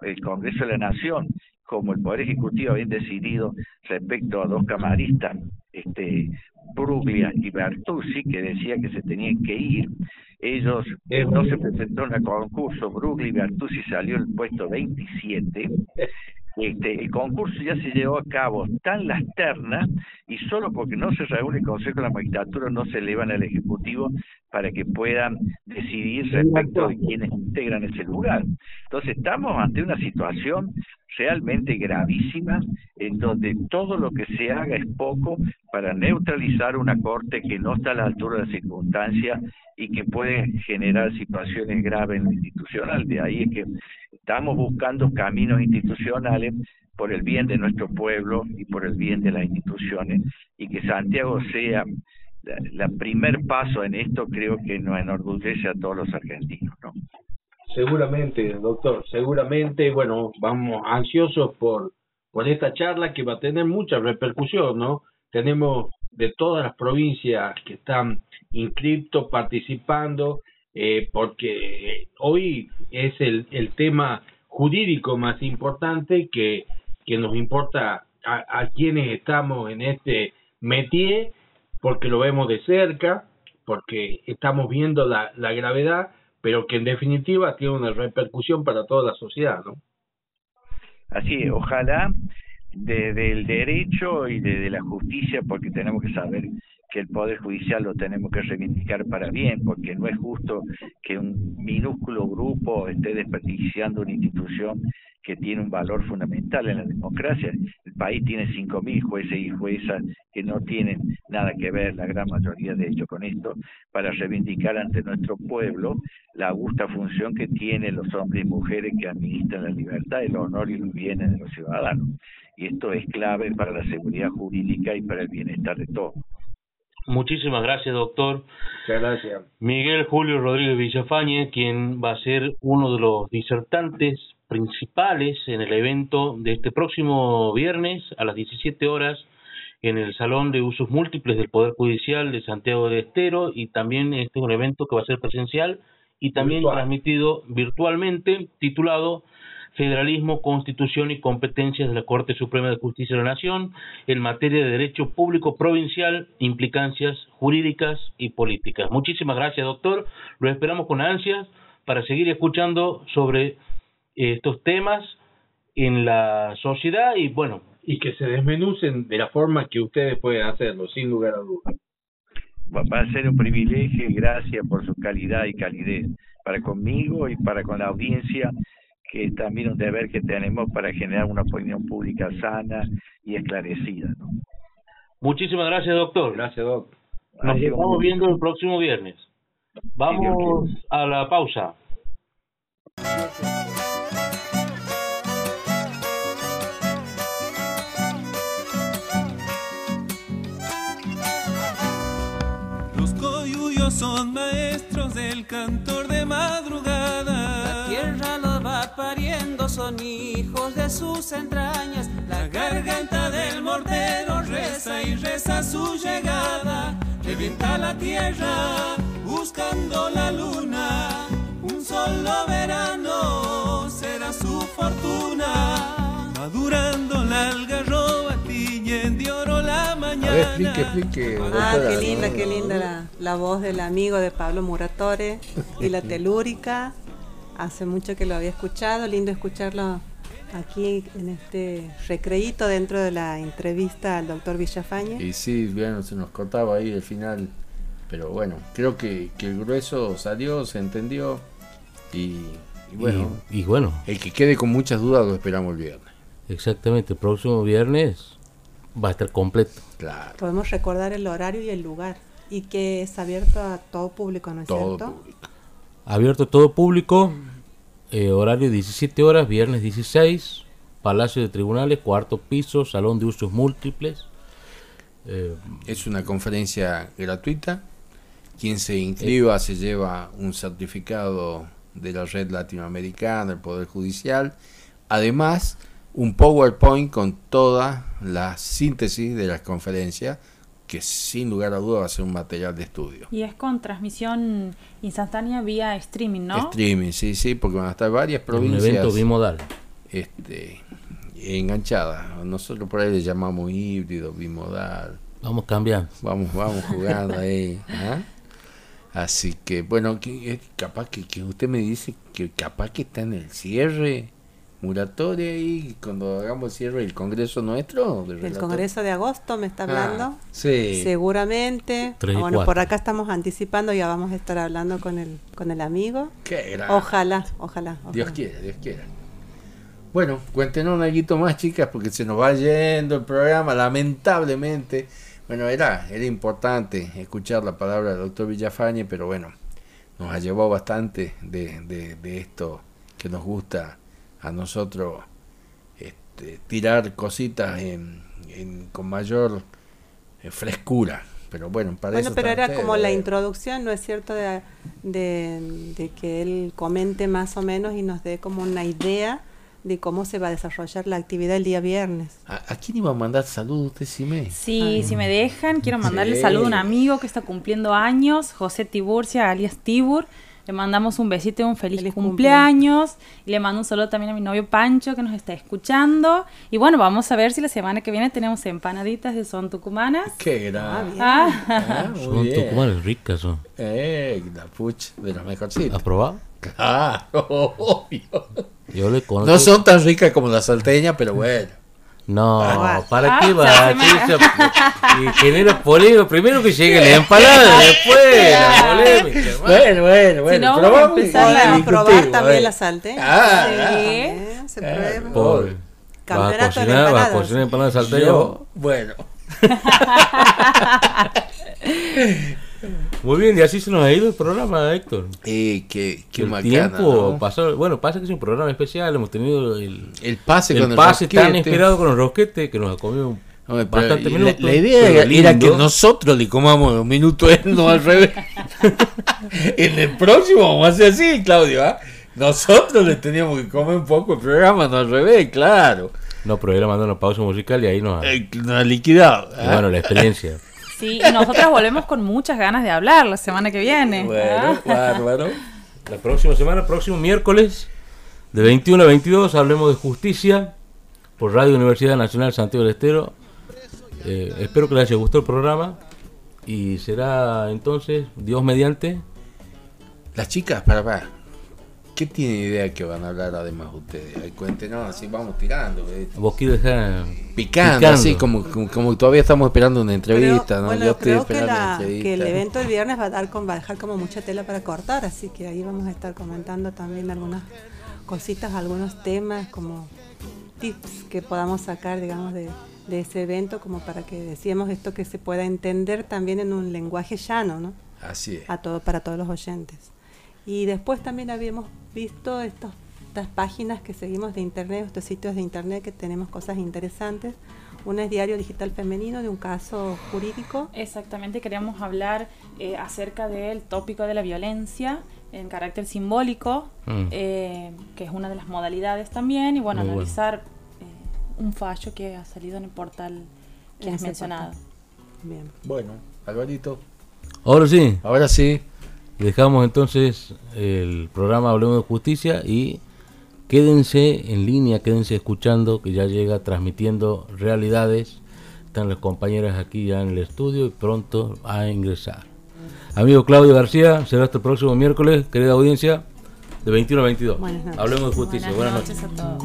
el, Congreso de la Nación como el Poder Ejecutivo había decidido respecto a dos camaristas, este, Bruglia y Bertuzzi, que decía que se tenían que ir, ellos no se presentaron a concurso, Bruglia y Bertuzzi salió el puesto 27 este, el concurso ya se llevó a cabo tan las ternas y solo porque no se reúne el Consejo de la Magistratura no se elevan al Ejecutivo para que puedan decidir respecto de quienes integran ese lugar. Entonces estamos ante una situación realmente gravísima en donde todo lo que se haga es poco para neutralizar una corte que no está a la altura de la circunstancia y que puede generar situaciones graves en lo institucional. De ahí es que estamos buscando caminos institucionales por el bien de nuestro pueblo y por el bien de las instituciones y que Santiago sea la, primer paso en esto creo que nos enorgullece a todos los argentinos, ¿no? Seguramente, doctor, seguramente, bueno, vamos ansiosos por, por esta charla que va a tener mucha repercusión, ¿no? Tenemos de todas las provincias que están inscriptos, participando, eh, porque hoy es el, el tema jurídico más importante que, que nos importa a, quienes estamos en este métier, porque lo vemos de cerca, porque estamos viendo la, la gravedad, pero que en definitiva tiene una repercusión para toda la sociedad, ¿no? Así es, ojalá desde el derecho y desde la justicia, porque tenemos que saber que el Poder Judicial lo tenemos que reivindicar para bien, porque no es justo que un minúsculo grupo esté desperdiciando una institución que tiene un valor fundamental en la democracia. El país tiene 5.000 jueces y juezas que no tienen nada que ver, la gran mayoría de ellos, con esto, para reivindicar ante nuestro pueblo la augusta función que tienen los hombres y mujeres que administran la libertad, el honor y los bienes de los ciudadanos. Y esto es clave para la seguridad jurídica y para el bienestar de todos. Muchísimas gracias, doctor. Muchas gracias. Miguel Julio Rodríguez Villafañe, quien va a ser uno de los disertantes principales en el evento de este próximo viernes a las 17 horas en el Salón de Usos Múltiples del Poder Judicial de Santiago de Estero y también este es un evento que va a ser presencial y también transmitido virtualmente titulado Federalismo, Constitución y Competencias de la Corte Suprema de Justicia de la Nación en materia de derecho público provincial, implicancias jurídicas y políticas. Muchísimas gracias, doctor. Lo esperamos con ansias para seguir escuchando sobre estos temas en la sociedad y bueno. Y que se desmenucen de la forma que ustedes pueden hacerlo, sin lugar a dudas. Va a ser un privilegio y gracias por su calidad y calidez para conmigo y para con la audiencia, que es también un deber que tenemos para generar una opinión pública sana y esclarecida. Muchísimas gracias, doctor. Gracias, doctor. Nos estamos viendo el próximo viernes. Vamos a la pausa. Pariendo, son hijos de sus entrañas. La garganta del mortero reza y reza su llegada. Revienta la tierra buscando la luna. Un solo verano será su fortuna. Madurando la algarroba de oro la mañana. explique, explique. Ah, qué linda, qué linda la, la, voz del amigo de Pablo Muratore y la telúrica. Hace mucho que lo había escuchado, lindo escucharlo aquí en este recreíto dentro de la entrevista al doctor Villafañe. Y sí, bueno, se nos cortaba ahí el final, pero bueno, creo que, que el grueso salió, se entendió y, bueno, y, bueno, el que quede con muchas dudas lo esperamos el viernes. Exactamente, el próximo viernes va a estar completo. Claro. Podemos recordar el horario y el lugar y que es abierto a todo público, ¿no es todo cierto? Público. Abierto a todo público, eh, horario 17 horas, viernes 16, Palacio de Tribunales, cuarto piso, Salón de Usos Múltiples. Eh, es una conferencia gratuita. Quien se inscriba se lleva un certificado de la red latinoamericana, del Poder Judicial. Además, un PowerPoint con toda la síntesis de las conferencias, que sin lugar a duda va a ser un material de estudio. Y es con transmisión instantánea vía streaming, ¿no? Streaming, sí, sí, porque van a estar varias provincias. Un evento bimodal. Este, enganchada. Nosotros por ahí le llamamos híbrido, bimodal. Vamos cambiando. Vamos, vamos jugando ahí. ¿ah? Así que, bueno, que, capaz que, que usted me dice que capaz que está en el cierre moratoria y cuando hagamos el cierre del congreso nuestro. el congreso de agosto me está ah, hablando. sí. Seguramente. bueno, por acá estamos anticipando, ya vamos a estar hablando con el, con el amigo. Qué ojalá, ojalá, Dios quiera, Dios quiera. Bueno, cuéntenos un poquito más, chicas, porque se nos va yendo el programa, lamentablemente. Bueno, era, era importante escuchar la palabra del doctor Villafañe, pero bueno, nos ha llevado bastante de, de, de esto que nos gusta a nosotros este, tirar cositas en, con mayor eh, frescura. Pero bueno, para bueno, pero era como la introducción, ¿no es cierto? De, de, que él comente más o menos y nos dé como una idea de cómo se va a desarrollar la actividad el día viernes. ¿A, quién iba a mandar saludos usted, si me? Sí, si me dejan, quiero mandarle saludo a un amigo que está cumpliendo años, José Tiburcia, alias Tibur le mandamos un besito y un feliz, cumpleaños. Y le mando un saludo también a mi novio Pancho que nos está escuchando. Y bueno, vamos a ver si la semana que viene tenemos empanaditas de son tucumanas. Qué grave. Ah, ah. ah son tucumanas ricas son. Eh, la puch, de las mejorcitas. ¿Has probado? Claro, obvio. Yo le conozco. No son tan ricas como la salteña, pero bueno. No, ah, ¿para qué va? y genera polémica. Primero que llegue la empanada, después la polémica. Bueno, bueno, bueno. Si no, vamos a empezar a probar también la salteña. Ah, sí, se prueba. Pobre. ¿Vas a cocinar, vas a cocinar empanada de salteña? Bueno. Muy bien, y así se nos ha ido el programa, Héctor. Eh, qué, qué el tiempo pasó. Bueno, pasa que es un programa especial. Hemos tenido el, el pase, el pase tan esperado con los rosquetes que nos ha comido bastante minutos. La, idea era, que nosotros le comamos un minuto él, no al revés. en el próximo vamos a hacer así, Claudio. ¿ah? Nosotros le teníamos que comer un poco el programa, no al revés, claro. No, pero él mandó una pausa musical y ahí nos ha, eh, nos ha liquidado. Bueno, la experiencia. Sí, y nosotras volvemos con muchas ganas de hablar la semana que viene. Bueno, bárbaro. La próxima semana, próximo miércoles, de 21 a 22, hablemos de justicia por Radio Universidad Nacional Santiago del Estero. Eh, espero que les haya gustado el programa y será entonces, Dios mediante. Las chicas, para, para ¿Qué tiene idea que van a hablar además ustedes? Cuéntenos, así vamos tirando. Vos quieres dejar picando, así como, como, todavía estamos esperando una entrevista. ¿no? Bueno, Yo creo que, que, el evento del viernes va a, dar con, va a dejar como mucha tela para cortar, así que ahí vamos a estar comentando también algunas cositas, algunos temas, como tips que podamos sacar, digamos, de, de ese evento, como para que decíamos esto que se pueda entender también en un lenguaje llano, ¿no? Así es. A todo, para todos los oyentes. Y después también habíamos visto estos, estas páginas que seguimos de internet, estos sitios de internet que tenemos cosas interesantes. Una es Diario Digital Femenino de un caso jurídico. Exactamente, queríamos hablar eh, acerca del tópico de la violencia en carácter simbólico, mm. eh, que es una de las modalidades también, y bueno, analizar eh, un fallo que ha salido en el portal que has mencionado. Bien. Bueno, Alvarito. Ahora sí. Ahora sí. Dejamos entonces el programa Hablemos de Justicia y quédense en línea, quédense escuchando que ya llega transmitiendo realidades. Están las compañeras aquí ya en el estudio y pronto a ingresar. Amigo Claudio García, será hasta el próximo miércoles, querida audiencia, de 21 a 22. Hablemos de justicia. Buenas, noches. a todos.